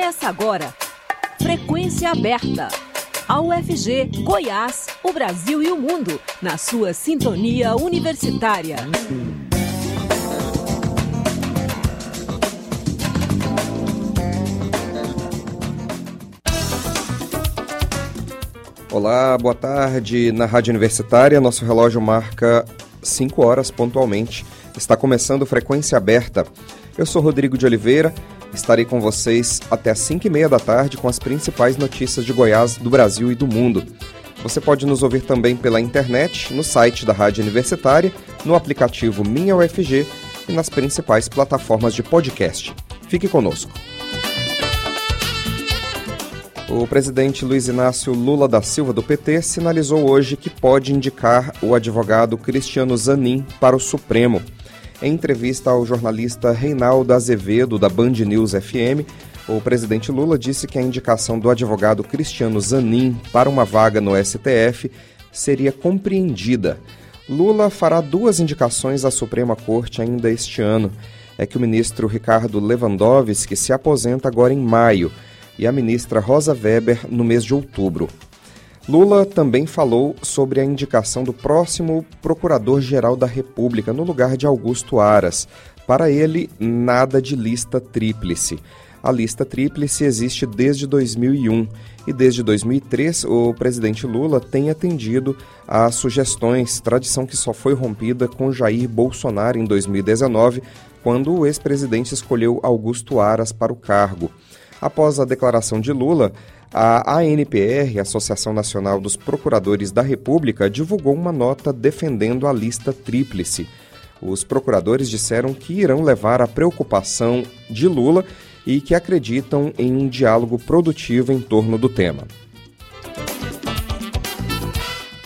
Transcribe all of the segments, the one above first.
Começa agora. Frequência aberta. A UFG, Goiás, o Brasil e o mundo, na sua sintonia universitária. Olá, boa tarde. Na Rádio Universitária, nosso relógio marca 5 horas pontualmente. Está começando Frequência Aberta. Eu sou Rodrigo de Oliveira, estarei com vocês até às 5 e meia da tarde com as principais notícias de Goiás, do Brasil e do mundo. Você pode nos ouvir também pela internet, no site da Rádio Universitária, no aplicativo Minha UFG e nas principais plataformas de podcast. Fique conosco. O presidente Luiz Inácio Lula da Silva, do PT, sinalizou hoje que pode indicar o advogado Cristiano Zanin para o Supremo. Em entrevista ao jornalista Reinaldo Azevedo, da Band News FM, o presidente Lula disse que a indicação do advogado Cristiano Zanin para uma vaga no STF seria compreendida. Lula fará duas indicações à Suprema Corte ainda este ano. É que o ministro Ricardo Lewandowski se aposenta agora em maio e a ministra Rosa Weber no mês de outubro. Lula também falou sobre a indicação do próximo Procurador-Geral da República no lugar de Augusto Aras. Para ele, nada de lista tríplice. A lista tríplice existe desde 2001 e desde 2003 o presidente Lula tem atendido às sugestões, tradição que só foi rompida com Jair Bolsonaro em 2019, quando o ex-presidente escolheu Augusto Aras para o cargo. Após a declaração de Lula, a ANPR, Associação Nacional dos Procuradores da República, divulgou uma nota defendendo a lista tríplice. Os procuradores disseram que irão levar a preocupação de Lula e que acreditam em um diálogo produtivo em torno do tema.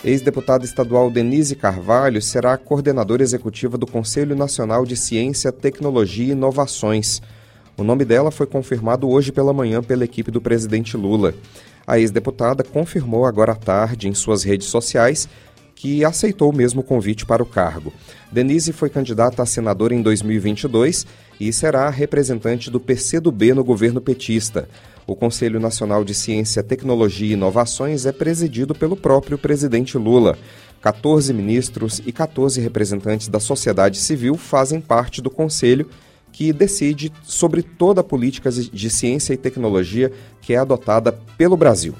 Ex-deputada estadual Denise Carvalho será coordenadora executiva do Conselho Nacional de Ciência, Tecnologia e Inovações. O nome dela foi confirmado hoje pela manhã pela equipe do presidente Lula. A ex-deputada confirmou agora à tarde em suas redes sociais que aceitou o mesmo convite para o cargo. Denise foi candidata a senadora em 2022 e será representante do PCdoB no governo petista. O Conselho Nacional de Ciência, Tecnologia e Inovações é presidido pelo próprio presidente Lula. 14 ministros e 14 representantes da sociedade civil fazem parte do conselho que decide sobre toda a política de ciência e tecnologia que é adotada pelo Brasil.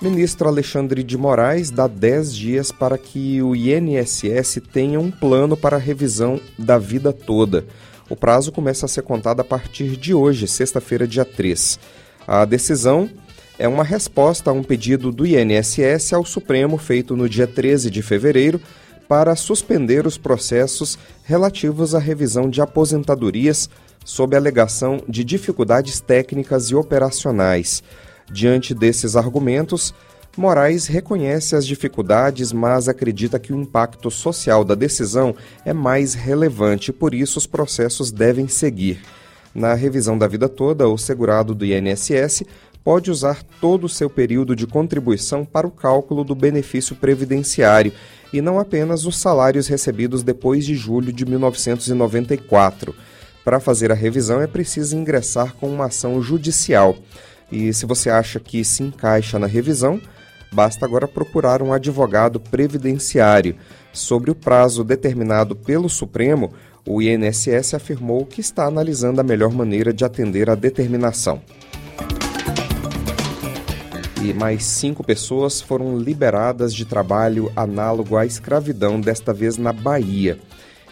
Ministro Alexandre de Moraes dá 10 dias para que o INSS tenha um plano para revisão da vida toda. O prazo começa a ser contado a partir de hoje, sexta-feira, dia 3. A decisão é uma resposta a um pedido do INSS ao Supremo feito no dia 13 de fevereiro para suspender os processos relativos à revisão de aposentadorias sob alegação de dificuldades técnicas e operacionais. Diante desses argumentos, Moraes reconhece as dificuldades, mas acredita que o impacto social da decisão é mais relevante, por isso os processos devem seguir. Na revisão da vida toda, o segurado do INSS pode usar todo o seu período de contribuição para o cálculo do benefício previdenciário e não apenas os salários recebidos depois de julho de 1994. Para fazer a revisão é preciso ingressar com uma ação judicial. E se você acha que se encaixa na revisão, basta agora procurar um advogado previdenciário. Sobre o prazo determinado pelo Supremo, o INSS afirmou que está analisando a melhor maneira de atender à determinação e mais cinco pessoas foram liberadas de trabalho análogo à escravidão, desta vez na Bahia.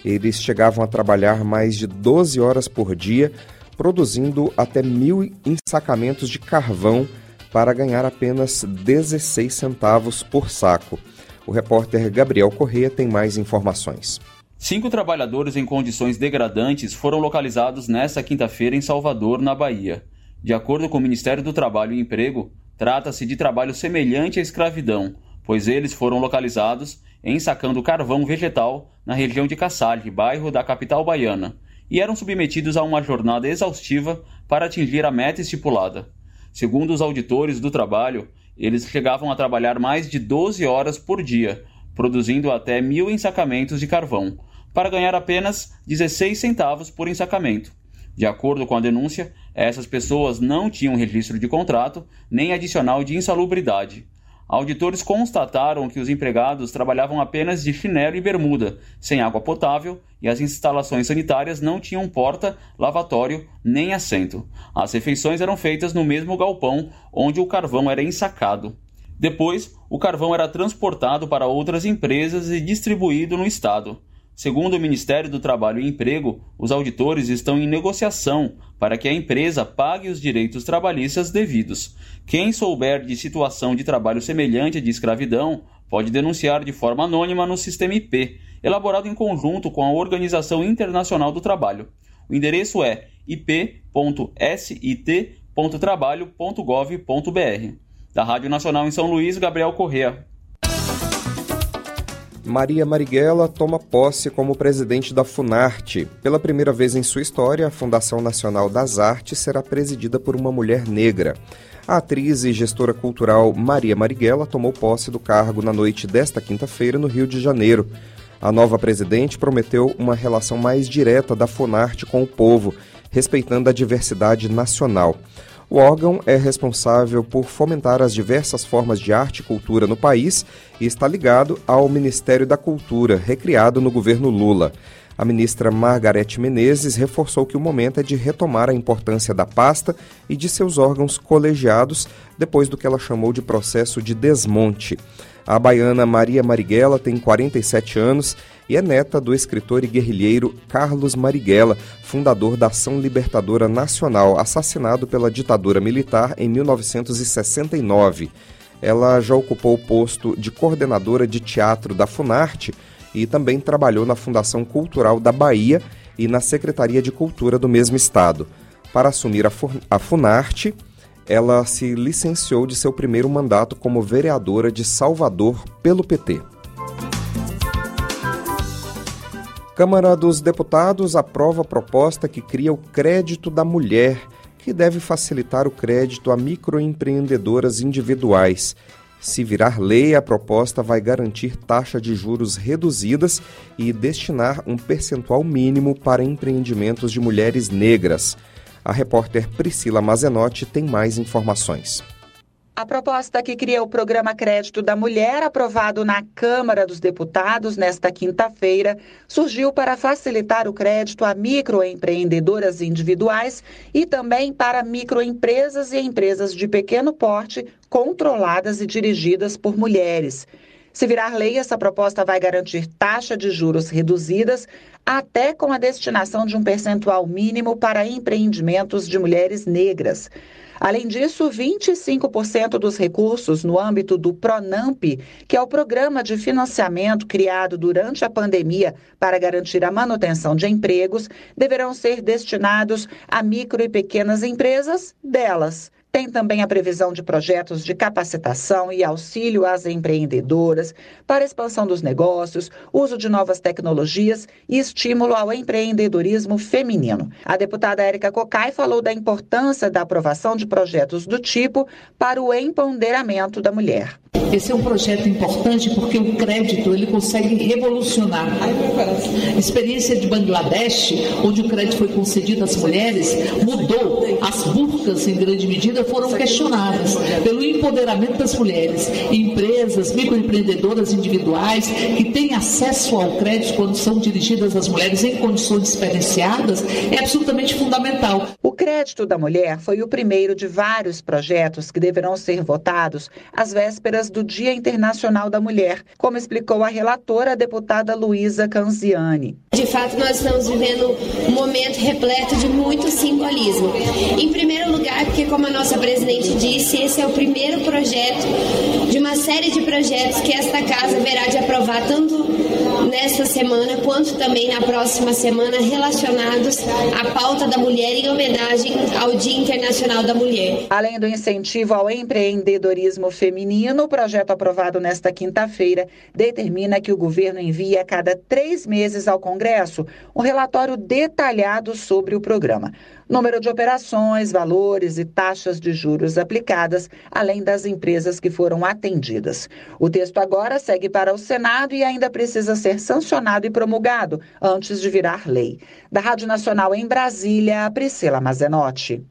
Eles chegavam a trabalhar mais de 12 horas por dia, produzindo até mil ensacamentos de carvão para ganhar apenas 16 centavos por saco. O repórter Gabriel Corrêa tem mais informações. Cinco trabalhadores em condições degradantes foram localizados nesta quinta-feira em Salvador, na Bahia. De acordo com o Ministério do Trabalho e Emprego, Trata-se de trabalho semelhante à escravidão, pois eles foram localizados ensacando carvão vegetal na região de Casale, bairro da capital baiana, e eram submetidos a uma jornada exaustiva para atingir a meta estipulada. Segundo os auditores do trabalho, eles chegavam a trabalhar mais de 12 horas por dia, produzindo até mil ensacamentos de carvão, para ganhar apenas 16 centavos por ensacamento. De acordo com a denúncia, essas pessoas não tinham registro de contrato nem adicional de insalubridade. Auditores constataram que os empregados trabalhavam apenas de chinelo e bermuda, sem água potável, e as instalações sanitárias não tinham porta, lavatório nem assento. As refeições eram feitas no mesmo galpão onde o carvão era ensacado. Depois, o carvão era transportado para outras empresas e distribuído no estado. Segundo o Ministério do Trabalho e Emprego, os auditores estão em negociação para que a empresa pague os direitos trabalhistas devidos. Quem souber de situação de trabalho semelhante à de escravidão pode denunciar de forma anônima no Sistema IP, elaborado em conjunto com a Organização Internacional do Trabalho. O endereço é ip.sit.trabalho.gov.br. Da Rádio Nacional em São Luís, Gabriel Correa. Maria Marighella toma posse como presidente da Funarte. Pela primeira vez em sua história, a Fundação Nacional das Artes será presidida por uma mulher negra. A atriz e gestora cultural Maria Marighella tomou posse do cargo na noite desta quinta-feira no Rio de Janeiro. A nova presidente prometeu uma relação mais direta da Funarte com o povo, respeitando a diversidade nacional. O órgão é responsável por fomentar as diversas formas de arte e cultura no país e está ligado ao Ministério da Cultura, recriado no governo Lula. A ministra Margarete Menezes reforçou que o momento é de retomar a importância da pasta e de seus órgãos colegiados depois do que ela chamou de processo de desmonte. A baiana Maria Marighella tem 47 anos e é neta do escritor e guerrilheiro Carlos Marighella, fundador da Ação Libertadora Nacional, assassinado pela ditadura militar em 1969. Ela já ocupou o posto de coordenadora de teatro da Funarte e também trabalhou na Fundação Cultural da Bahia e na Secretaria de Cultura do mesmo estado. Para assumir a Funarte, ela se licenciou de seu primeiro mandato como vereadora de Salvador pelo PT. Câmara dos Deputados aprova a proposta que cria o crédito da mulher, que deve facilitar o crédito a microempreendedoras individuais. Se virar lei, a proposta vai garantir taxa de juros reduzidas e destinar um percentual mínimo para empreendimentos de mulheres negras. A repórter Priscila Mazenotti tem mais informações. A proposta que cria o programa Crédito da Mulher, aprovado na Câmara dos Deputados nesta quinta-feira, surgiu para facilitar o crédito a microempreendedoras individuais e também para microempresas e empresas de pequeno porte controladas e dirigidas por mulheres. Se virar lei, essa proposta vai garantir taxa de juros reduzidas, até com a destinação de um percentual mínimo para empreendimentos de mulheres negras. Além disso, 25% dos recursos no âmbito do PRONAMP, que é o programa de financiamento criado durante a pandemia para garantir a manutenção de empregos, deverão ser destinados a micro e pequenas empresas delas. Tem também a previsão de projetos de capacitação e auxílio às empreendedoras para expansão dos negócios, uso de novas tecnologias e estímulo ao empreendedorismo feminino. A deputada Érica Cocai falou da importância da aprovação de projetos do tipo para o empoderamento da mulher. Esse é um projeto importante porque o crédito ele consegue revolucionar. A experiência de Bangladesh, onde o crédito foi concedido às mulheres, mudou. As burcas, em grande medida, foram questionadas pelo empoderamento das mulheres. Empresas, microempreendedoras individuais que têm acesso ao crédito quando são dirigidas às mulheres em condições diferenciadas é absolutamente fundamental. O crédito da mulher foi o primeiro de vários projetos que deverão ser votados às vésperas do Dia Internacional da Mulher, como explicou a relatora, a deputada Luísa Canziani. De fato, nós estamos vivendo um momento repleto de muito simbolismo. Em primeiro lugar, porque, como a nossa presidente disse, esse é o primeiro projeto de uma série de projetos que esta casa verá de aprovar tanto nesta semana quanto também na próxima semana relacionados à pauta da mulher em homenagem ao Dia Internacional da Mulher. Além do incentivo ao empreendedorismo feminino, o projeto aprovado nesta quinta-feira determina que o governo envie a cada três meses ao Congresso um relatório detalhado sobre o programa número de operações, valores e taxas de juros aplicadas, além das empresas que foram atendidas. O texto agora segue para o Senado e ainda precisa ser sancionado e promulgado antes de virar lei. Da Rádio Nacional em Brasília, Priscila Mazenotti.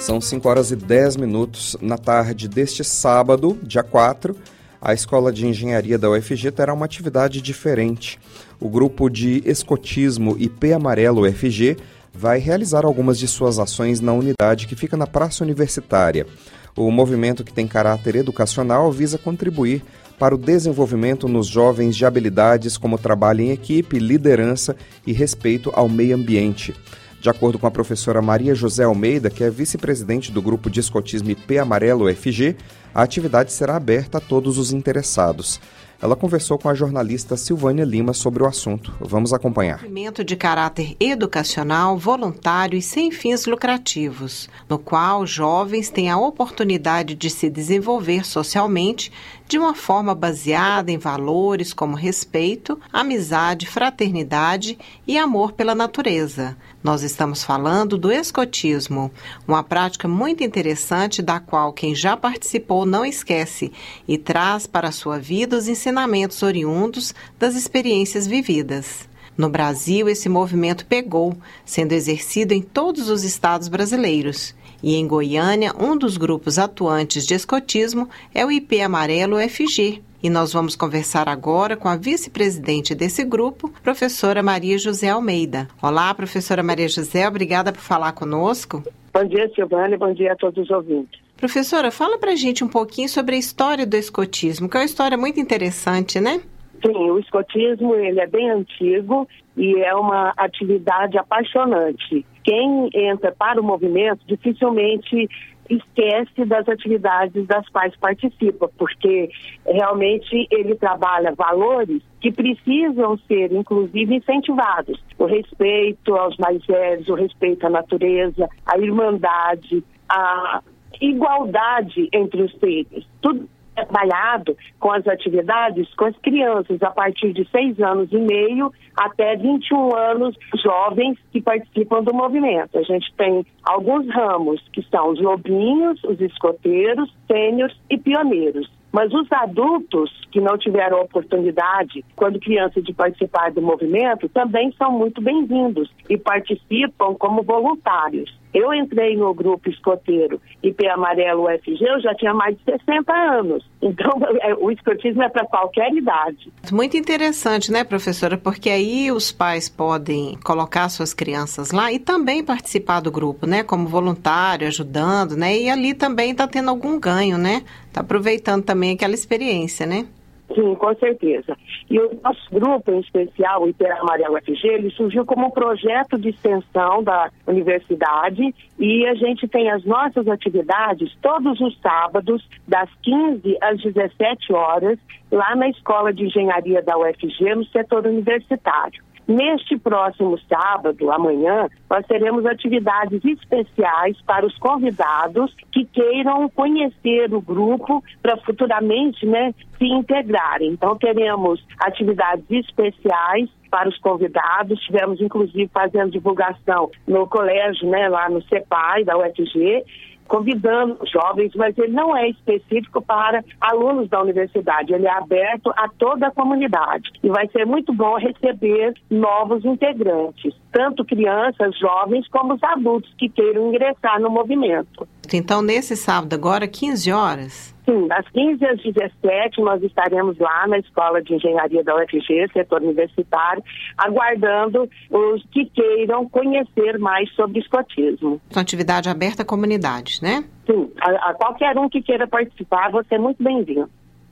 São 5 horas e 10 minutos na tarde deste sábado, dia 4. A Escola de Engenharia da UFG terá uma atividade diferente. O grupo de escotismo IP Amarelo UFG vai realizar algumas de suas ações na unidade que fica na Praça Universitária. O movimento, que tem caráter educacional, visa contribuir para o desenvolvimento nos jovens de habilidades como trabalho em equipe, liderança e respeito ao meio ambiente. De acordo com a professora Maria José Almeida, que é vice-presidente do grupo de escotismo IP Amarelo UFG, a atividade será aberta a todos os interessados. Ela conversou com a jornalista Silvânia Lima sobre o assunto. Vamos acompanhar. Movimento de caráter educacional, voluntário e sem fins lucrativos, no qual jovens têm a oportunidade de se desenvolver socialmente de uma forma baseada em valores como respeito, amizade, fraternidade e amor pela natureza. Nós estamos falando do escotismo, uma prática muito interessante da qual quem já participou não esquece e traz para a sua vida os ensinamentos oriundos das experiências vividas. No Brasil, esse movimento pegou, sendo exercido em todos os estados brasileiros. E em Goiânia, um dos grupos atuantes de escotismo é o IP Amarelo UFG. E nós vamos conversar agora com a vice-presidente desse grupo, professora Maria José Almeida. Olá, professora Maria José, obrigada por falar conosco. Bom dia, Silvana, bom dia a todos os ouvintes. Professora, fala pra gente um pouquinho sobre a história do escotismo, que é uma história muito interessante, né? Sim, o escotismo ele é bem antigo e é uma atividade apaixonante. Quem entra para o movimento dificilmente esquece das atividades das quais participa, porque realmente ele trabalha valores que precisam ser, inclusive, incentivados. O respeito aos mais velhos, o respeito à natureza, a irmandade, a igualdade entre os seres. Tudo trabalhado com as atividades com as crianças a partir de seis anos e meio até 21 anos jovens que participam do movimento. A gente tem alguns ramos que são os lobinhos, os escoteiros, sêniores e pioneiros. Mas os adultos que não tiveram oportunidade, quando crianças, de participar do movimento, também são muito bem-vindos e participam como voluntários. Eu entrei no grupo escoteiro IP Amarelo UFG, eu já tinha mais de 60 anos. Então, é, o escotismo é para qualquer idade. Muito interessante, né, professora? Porque aí os pais podem colocar suas crianças lá e também participar do grupo, né? Como voluntário, ajudando, né? E ali também está tendo algum ganho, né? Está aproveitando também aquela experiência, né? Sim, com certeza. E o nosso grupo, em especial, o IPER Amarelo FG, ele surgiu como um projeto de extensão da universidade e a gente tem as nossas atividades todos os sábados, das 15 às 17 horas, lá na Escola de Engenharia da UFG, no setor universitário. Neste próximo sábado, amanhã, nós teremos atividades especiais para os convidados que queiram conhecer o grupo para futuramente né, se integrarem. Então, teremos atividades especiais para os convidados. Tivemos, inclusive, fazendo divulgação no colégio, né, lá no CEPAI, da UFG convidando jovens, mas ele não é específico para alunos da universidade, ele é aberto a toda a comunidade e vai ser muito bom receber novos integrantes, tanto crianças, jovens, como os adultos que queiram ingressar no movimento. Então, nesse sábado agora, 15 horas, Sim, das 15 às 17 nós estaremos lá na Escola de Engenharia da UFG, setor universitário, aguardando os que queiram conhecer mais sobre escotismo. Uma atividade aberta à comunidade, né? Sim, a, a qualquer um que queira participar, você é muito bem-vindo.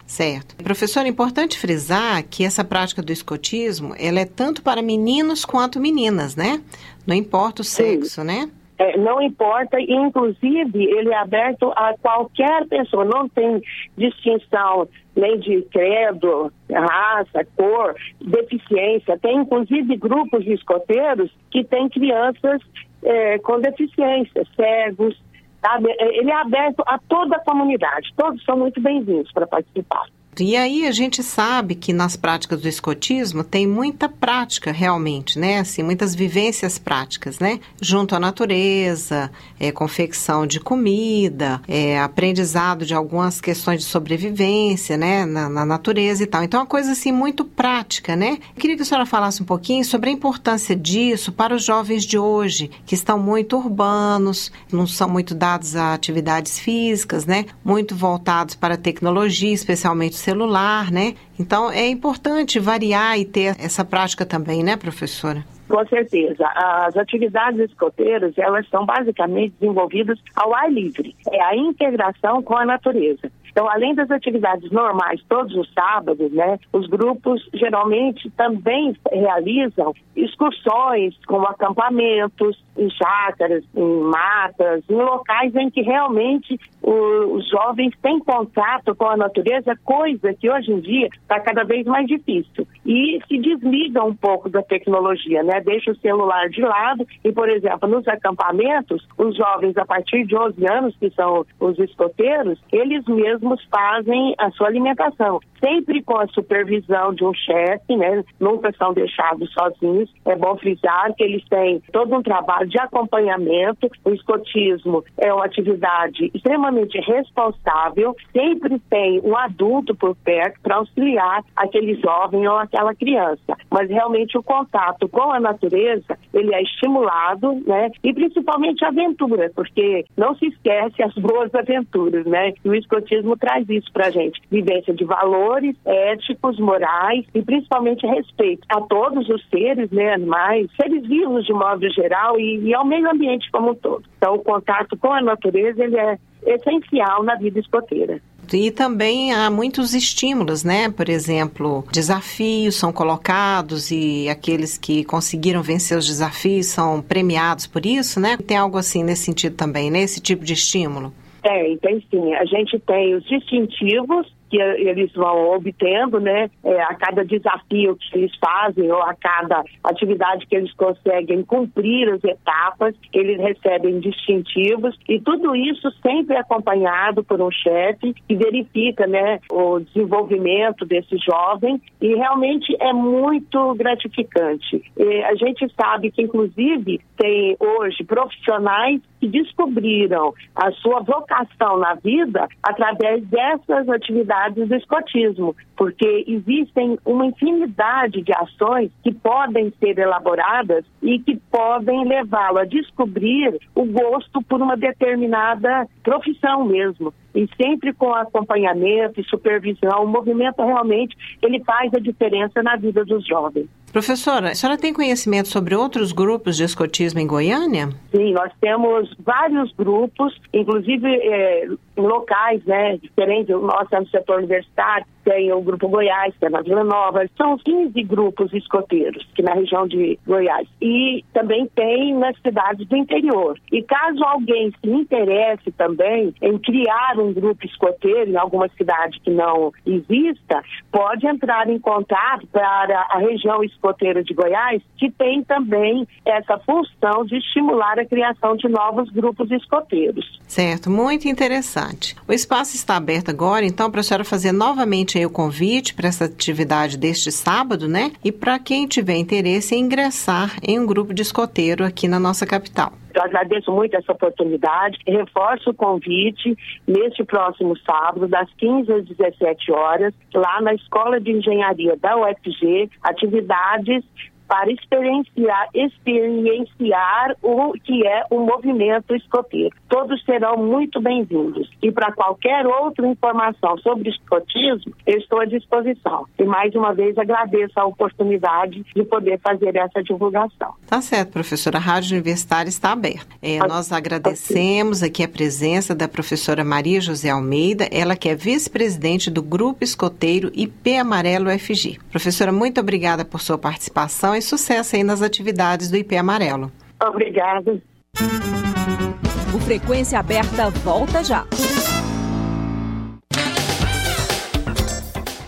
Certo. Professor, é importante frisar que essa prática do escotismo, ela é tanto para meninos quanto meninas, né? Não importa o sexo, Sim. né? É, não importa, inclusive ele é aberto a qualquer pessoa, não tem distinção nem de credo, raça, cor, deficiência. Tem inclusive grupos de escoteiros que têm crianças é, com deficiência, cegos. Sabe? É, ele é aberto a toda a comunidade, todos são muito bem-vindos para participar. E aí a gente sabe que nas práticas do escotismo tem muita prática realmente, né? Assim, muitas vivências práticas, né? Junto à natureza, é, confecção de comida, é, aprendizado de algumas questões de sobrevivência, né? Na, na, natureza e tal. Então, é uma coisa assim muito prática, né? Eu queria que a senhora falasse um pouquinho sobre a importância disso para os jovens de hoje, que estão muito urbanos, não são muito dados a atividades físicas, né? Muito voltados para a tecnologia, especialmente celular, né? Então é importante variar e ter essa prática também, né, professora? Com certeza. As atividades escoteiras, elas são basicamente desenvolvidas ao ar livre. É a integração com a natureza. Então, além das atividades normais todos os sábados, né, os grupos geralmente também realizam excursões como acampamentos em chácaras, em matas, em locais em que realmente os jovens têm contato com a natureza, coisa que hoje em dia está cada vez mais difícil. E se desliga um pouco da tecnologia, né? Deixa o celular de lado e, por exemplo, nos acampamentos, os jovens a partir de 11 anos, que são os escoteiros, eles mesmos mesmos fazem a sua alimentação, sempre com a supervisão de um chefe, né? Nunca são deixados sozinhos. É bom frisar que eles têm todo um trabalho de acompanhamento. O escotismo é uma atividade extremamente responsável, sempre tem um adulto por perto para auxiliar aquele jovem ou aquela criança. Mas realmente o contato com a natureza, ele é estimulado, né? E principalmente a aventura, porque não se esquece as boas aventuras, né? E o escotismo traz isso para gente. Vivência de valores éticos, morais e principalmente respeito a todos os seres, né, animais, seres vivos de modo geral e, e ao meio ambiente como um todo. Então, o contato com a natureza ele é essencial na vida escoteira. E também há muitos estímulos, né? Por exemplo, desafios são colocados e aqueles que conseguiram vencer os desafios são premiados por isso, né? Tem algo assim nesse sentido também, né? Esse tipo de estímulo. Tem, tem sim. A gente tem os distintivos que eles vão obtendo, né, é, a cada desafio que eles fazem ou a cada atividade que eles conseguem cumprir as etapas, eles recebem distintivos e tudo isso sempre acompanhado por um chefe que verifica, né, o desenvolvimento desse jovem e realmente é muito gratificante. E a gente sabe que inclusive tem hoje profissionais que descobriram a sua vocação na vida através dessas atividades do escotismo, porque existem uma infinidade de ações que podem ser elaboradas e que podem levá-lo a descobrir o gosto por uma determinada profissão mesmo e sempre com acompanhamento e supervisão, o movimento realmente ele faz a diferença na vida dos jovens. Professora, a senhora tem conhecimento sobre outros grupos de escotismo em Goiânia? Sim, nós temos vários grupos, inclusive é, locais, né, diferentes. O nosso no setor universitário, tem o Grupo Goiás, que é na Vila Nova. São 15 grupos escoteiros aqui na região de Goiás. E também tem nas cidades do interior. E caso alguém se interesse também em criar um grupo escoteiro em alguma cidade que não exista, pode entrar em contato para a região escoteira de Goiás, que tem também essa função de estimular a criação de novos grupos escoteiros. Certo, muito interessante. O espaço está aberto agora, então, para a senhora fazer novamente o convite para essa atividade deste sábado, né? E para quem tiver interesse em ingressar em um grupo de escoteiro aqui na nossa capital. Eu agradeço muito essa oportunidade. Reforço o convite neste próximo sábado, das 15 às 17 horas, lá na Escola de Engenharia da UFG, atividades para experienciar, experienciar o que é o movimento escoteiro. Todos serão muito bem-vindos. E para qualquer outra informação sobre escotismo, eu estou à disposição. E mais uma vez agradeço a oportunidade de poder fazer essa divulgação. Tá certo, professora. A Rádio Universitária está aberta. É, nós agradecemos aqui a presença da professora Maria José Almeida, ela que é vice-presidente do Grupo Escoteiro IP Amarelo FG. Professora, muito obrigada por sua participação e sucesso aí nas atividades do IP Amarelo. Obrigada. O Frequência Aberta volta já.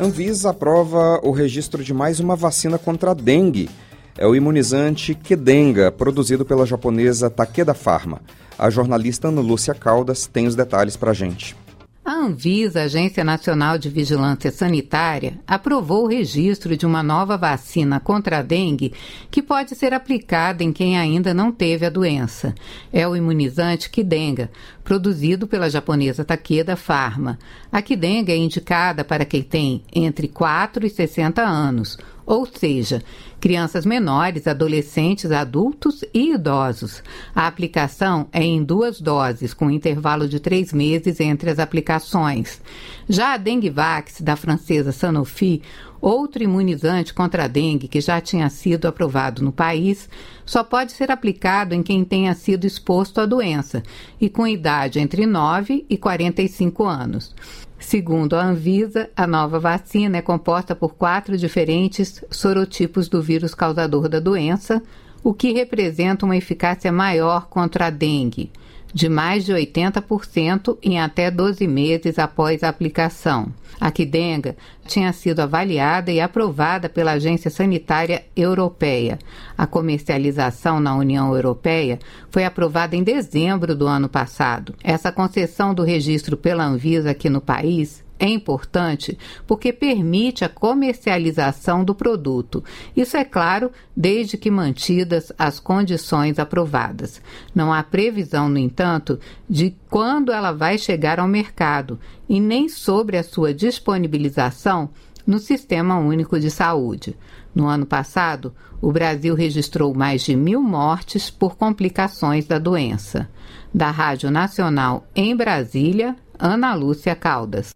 Anvisa aprova o registro de mais uma vacina contra a dengue. É o imunizante Kedenga, produzido pela japonesa Takeda Pharma. A jornalista Ana Lúcia Caldas tem os detalhes para a gente. A Anvisa, Agência Nacional de Vigilância Sanitária, aprovou o registro de uma nova vacina contra a dengue que pode ser aplicada em quem ainda não teve a doença. É o imunizante Kidenga, produzido pela japonesa Takeda Pharma. A Kidenga é indicada para quem tem entre 4 e 60 anos, ou seja, crianças menores, adolescentes, adultos e idosos. A aplicação é em duas doses, com intervalo de três meses entre as aplicações. Já a Dengvax, da francesa Sanofi, outro imunizante contra a dengue que já tinha sido aprovado no país, só pode ser aplicado em quem tenha sido exposto à doença e com idade entre 9 e 45 anos. Segundo a Anvisa, a nova vacina é composta por quatro diferentes sorotipos do vírus causador da doença, o que representa uma eficácia maior contra a dengue de mais de 80% em até 12 meses após a aplicação. A Quidenga tinha sido avaliada e aprovada pela Agência Sanitária Europeia. A comercialização na União Europeia foi aprovada em dezembro do ano passado. Essa concessão do registro pela Anvisa aqui no país é importante porque permite a comercialização do produto. Isso é claro, desde que mantidas as condições aprovadas. Não há previsão, no entanto, de quando ela vai chegar ao mercado e nem sobre a sua disponibilização no Sistema Único de Saúde. No ano passado, o Brasil registrou mais de mil mortes por complicações da doença. Da Rádio Nacional em Brasília, Ana Lúcia Caldas.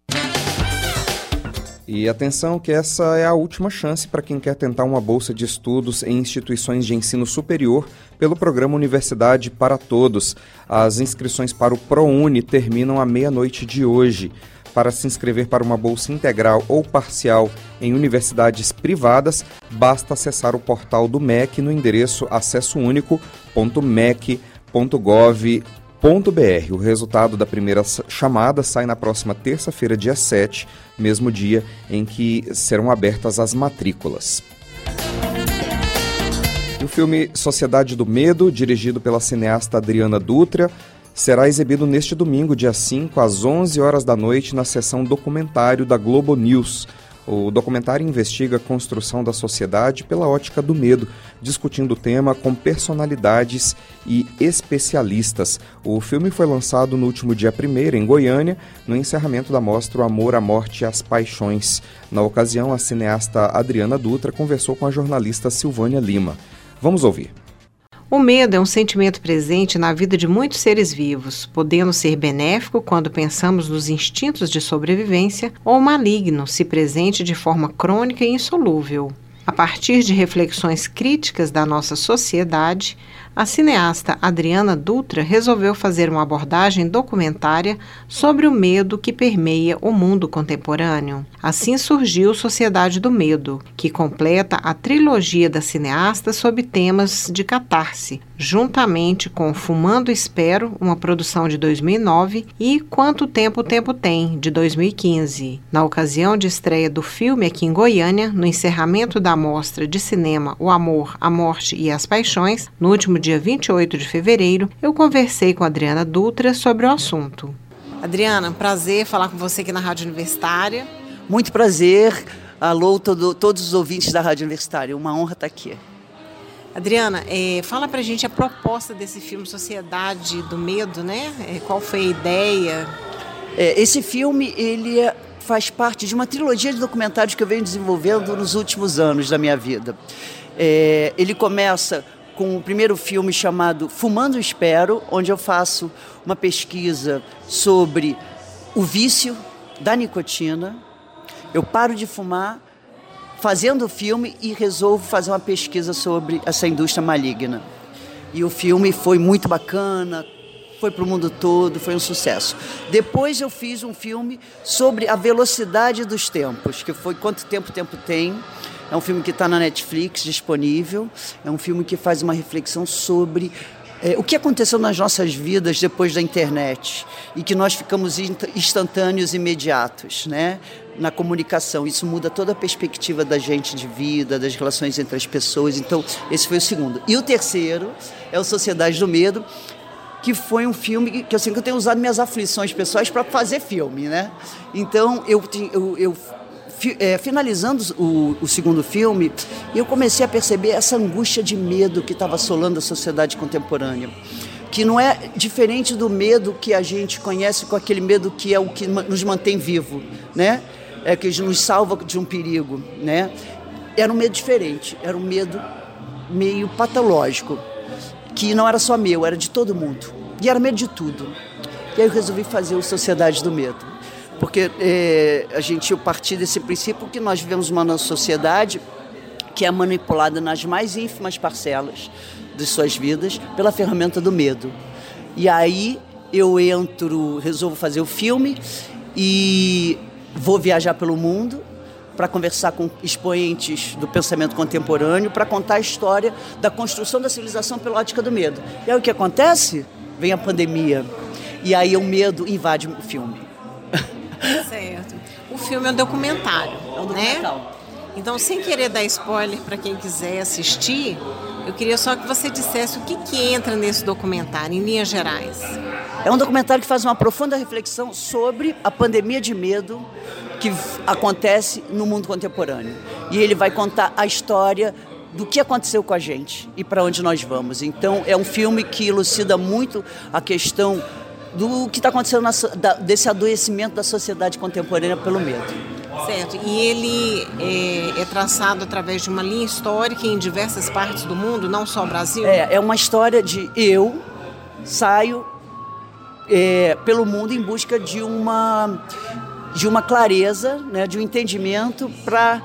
E atenção que essa é a última chance para quem quer tentar uma bolsa de estudos em instituições de ensino superior pelo programa Universidade para Todos. As inscrições para o ProUni terminam à meia-noite de hoje. Para se inscrever para uma bolsa integral ou parcial em universidades privadas, basta acessar o portal do MEC no endereço acessounico.mec.gov o resultado da primeira chamada sai na próxima terça-feira, dia 7, mesmo dia em que serão abertas as matrículas. O filme Sociedade do Medo, dirigido pela cineasta Adriana Dutra, será exibido neste domingo, dia 5, às 11 horas da noite, na sessão documentário da Globo News. O documentário investiga a construção da sociedade pela ótica do medo, discutindo o tema com personalidades e especialistas. O filme foi lançado no último dia 1 em Goiânia, no encerramento da mostra O Amor, a Morte e as Paixões. Na ocasião, a cineasta Adriana Dutra conversou com a jornalista Silvânia Lima. Vamos ouvir. O medo é um sentimento presente na vida de muitos seres vivos, podendo ser benéfico quando pensamos nos instintos de sobrevivência ou maligno se presente de forma crônica e insolúvel. A partir de reflexões críticas da nossa sociedade, a cineasta Adriana Dutra resolveu fazer uma abordagem documentária sobre o medo que permeia o mundo contemporâneo. Assim surgiu Sociedade do Medo, que completa a trilogia da cineasta sob temas de catarse, juntamente com Fumando Espero, uma produção de 2009, e Quanto Tempo o Tempo Tem, de 2015. Na ocasião de estreia do filme aqui em Goiânia, no encerramento da mostra de cinema O Amor, a Morte e as Paixões, no último dia dia 28 de fevereiro, eu conversei com Adriana Dutra sobre o assunto. Adriana, prazer falar com você aqui na Rádio Universitária. Muito prazer. Alô, todo, todos os ouvintes da Rádio Universitária. Uma honra estar aqui. Adriana, é, fala pra gente a proposta desse filme Sociedade do Medo, né? É, qual foi a ideia? É, esse filme, ele é, faz parte de uma trilogia de documentários que eu venho desenvolvendo nos últimos anos da minha vida. É, ele começa com o primeiro filme chamado Fumando Espero, onde eu faço uma pesquisa sobre o vício da nicotina. Eu paro de fumar fazendo o filme e resolvo fazer uma pesquisa sobre essa indústria maligna. E o filme foi muito bacana, foi para o mundo todo, foi um sucesso. Depois eu fiz um filme sobre a velocidade dos tempos, que foi Quanto Tempo Tempo Tem, é um filme que está na Netflix disponível. É um filme que faz uma reflexão sobre é, o que aconteceu nas nossas vidas depois da internet e que nós ficamos instantâneos, imediatos, né? Na comunicação. Isso muda toda a perspectiva da gente de vida, das relações entre as pessoas. Então, esse foi o segundo. E o terceiro é o Sociedade do Medo, que foi um filme que, que eu tenho usado minhas aflições pessoais para fazer filme, né? Então, eu, eu, eu é, finalizando o, o, segundo filme, eu comecei a perceber essa angústia de medo que estava assolando a sociedade contemporânea. Que não é diferente do medo que a gente conhece com aquele medo que é o que nos mantém vivo, né? É que nos salva de um perigo, né? Era um medo diferente, era um medo meio patológico, que não era só meu, era de todo mundo. E era medo de tudo. E aí eu resolvi fazer o Sociedade do Medo porque é, a gente partir desse princípio que nós vivemos uma sociedade que é manipulada nas mais ínfimas parcelas de suas vidas pela ferramenta do medo. E aí eu entro, resolvo fazer o filme e vou viajar pelo mundo para conversar com expoentes do pensamento contemporâneo, para contar a história da construção da civilização pela ótica do medo. E aí o que acontece? Vem a pandemia. E aí o medo invade o filme. Certo. O filme é um documentário. É um. Né? Então, sem querer dar spoiler para quem quiser assistir, eu queria só que você dissesse o que, que entra nesse documentário, em linhas gerais. É um documentário que faz uma profunda reflexão sobre a pandemia de medo que acontece no mundo contemporâneo. E ele vai contar a história do que aconteceu com a gente e para onde nós vamos. Então, é um filme que elucida muito a questão do que está acontecendo na, da, desse adoecimento da sociedade contemporânea pelo medo. Certo, e ele é, é, traçado através de uma linha histórica em diversas partes do mundo, não só o Brasil? É, é uma história de eu saio é, pelo mundo em busca de uma, de uma clareza, né, de um entendimento para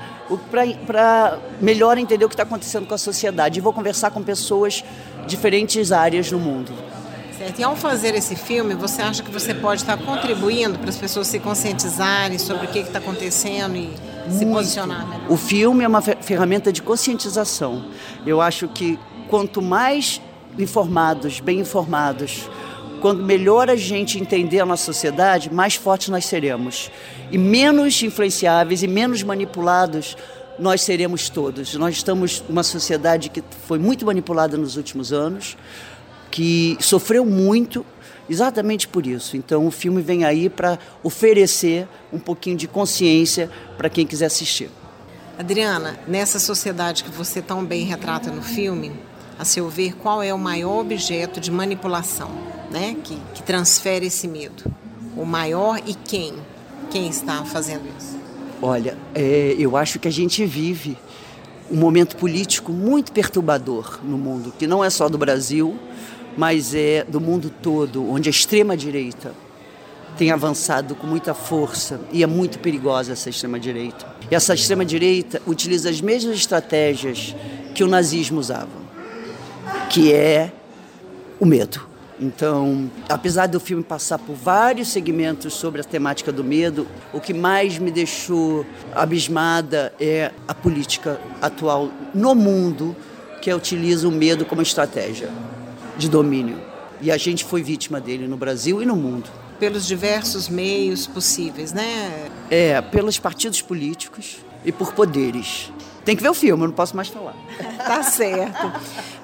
para melhor entender o que está acontecendo com a sociedade. E vou conversar com pessoas de diferentes áreas do mundo. Certo. E ao fazer esse filme, você acha que você pode estar contribuindo para as pessoas se conscientizarem sobre o que está acontecendo e Muito. se posicionar? Né? O filme é uma ferramenta de conscientização. Eu acho que quanto mais informados, bem informados, quanto melhor a gente entender a nossa sociedade, mais fortes nós seremos. E menos influenciáveis e menos manipulados nós seremos todos. Nós estamos uma sociedade que foi muito manipulada nos últimos anos que sofreu muito exatamente por isso. Então o filme vem aí para oferecer um pouquinho de consciência para quem quiser assistir. Adriana, nessa sociedade que você tão bem retrata no filme, a seu ver, qual é o maior objeto de manipulação, né, que, que transfere esse medo? O maior e quem? Quem está fazendo isso? Olha, é, eu acho que a gente vive um momento político muito perturbador no mundo, que não é só do Brasil, mas é do mundo todo, onde a extrema-direita tem avançado com muita força e é muito perigosa essa extrema-direita. E essa extrema-direita utiliza as mesmas estratégias que o nazismo usava, que é o medo. Então, apesar do filme passar por vários segmentos sobre a temática do medo, o que mais me deixou abismada é a política atual no mundo que utiliza o medo como estratégia de domínio. E a gente foi vítima dele no Brasil e no mundo. Pelos diversos meios possíveis, né? É, pelos partidos políticos e por poderes. Tem que ver o filme, eu não posso mais falar. tá certo.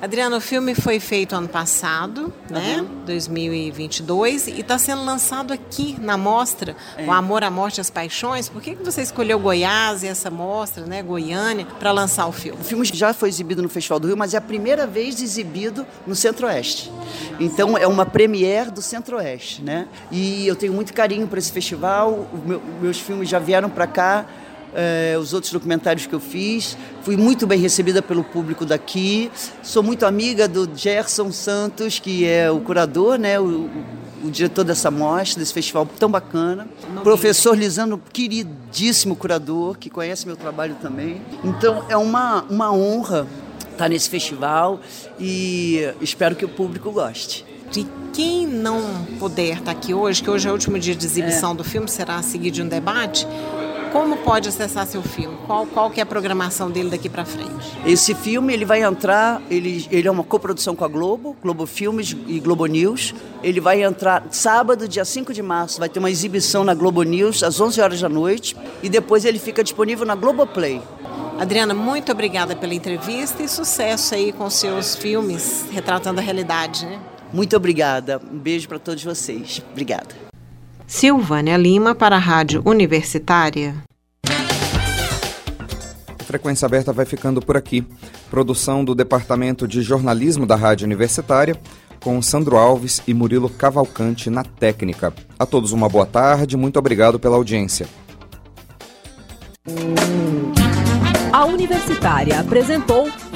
Adriano, o filme foi feito ano passado, né? Uhum. 2022, e está sendo lançado aqui na mostra, é. O Amor, a Morte e as Paixões. Por que, que você escolheu Goiás e essa mostra, né, Goiânia, para lançar o filme? O filme já foi exibido no Festival do Rio, mas é a primeira vez exibido no Centro-Oeste. Então é uma premiere do Centro-Oeste, né? E eu tenho muito carinho por esse festival. Meu, meus filmes já vieram para cá é, os outros documentários que eu fiz. Fui muito bem recebida pelo público daqui. Sou muito amiga do Gerson Santos, que é o curador, né, o, o diretor dessa mostra, desse festival tão bacana. Não Professor Lisandro, queridíssimo curador, que conhece meu trabalho também. Então é uma, uma honra estar nesse festival e espero que o público goste. E quem não puder estar aqui hoje, que hoje é o último dia de exibição é. do filme, será a seguir de um debate, como pode acessar seu filme? Qual, qual que é a programação dele daqui para frente? Esse filme ele vai entrar, ele, ele é uma coprodução com a Globo, Globo Filmes e Globo News. Ele vai entrar sábado, dia 5 de março, vai ter uma exibição na Globo News às 11 horas da noite e depois ele fica disponível na Globoplay. Adriana, muito obrigada pela entrevista e sucesso aí com seus filmes retratando a realidade, né? Muito obrigada. Um beijo para todos vocês. Obrigada. Silvânia Lima para a Rádio Universitária. A Frequência Aberta vai ficando por aqui. Produção do Departamento de Jornalismo da Rádio Universitária, com Sandro Alves e Murilo Cavalcante na técnica. A todos uma boa tarde, muito obrigado pela audiência. A Universitária apresentou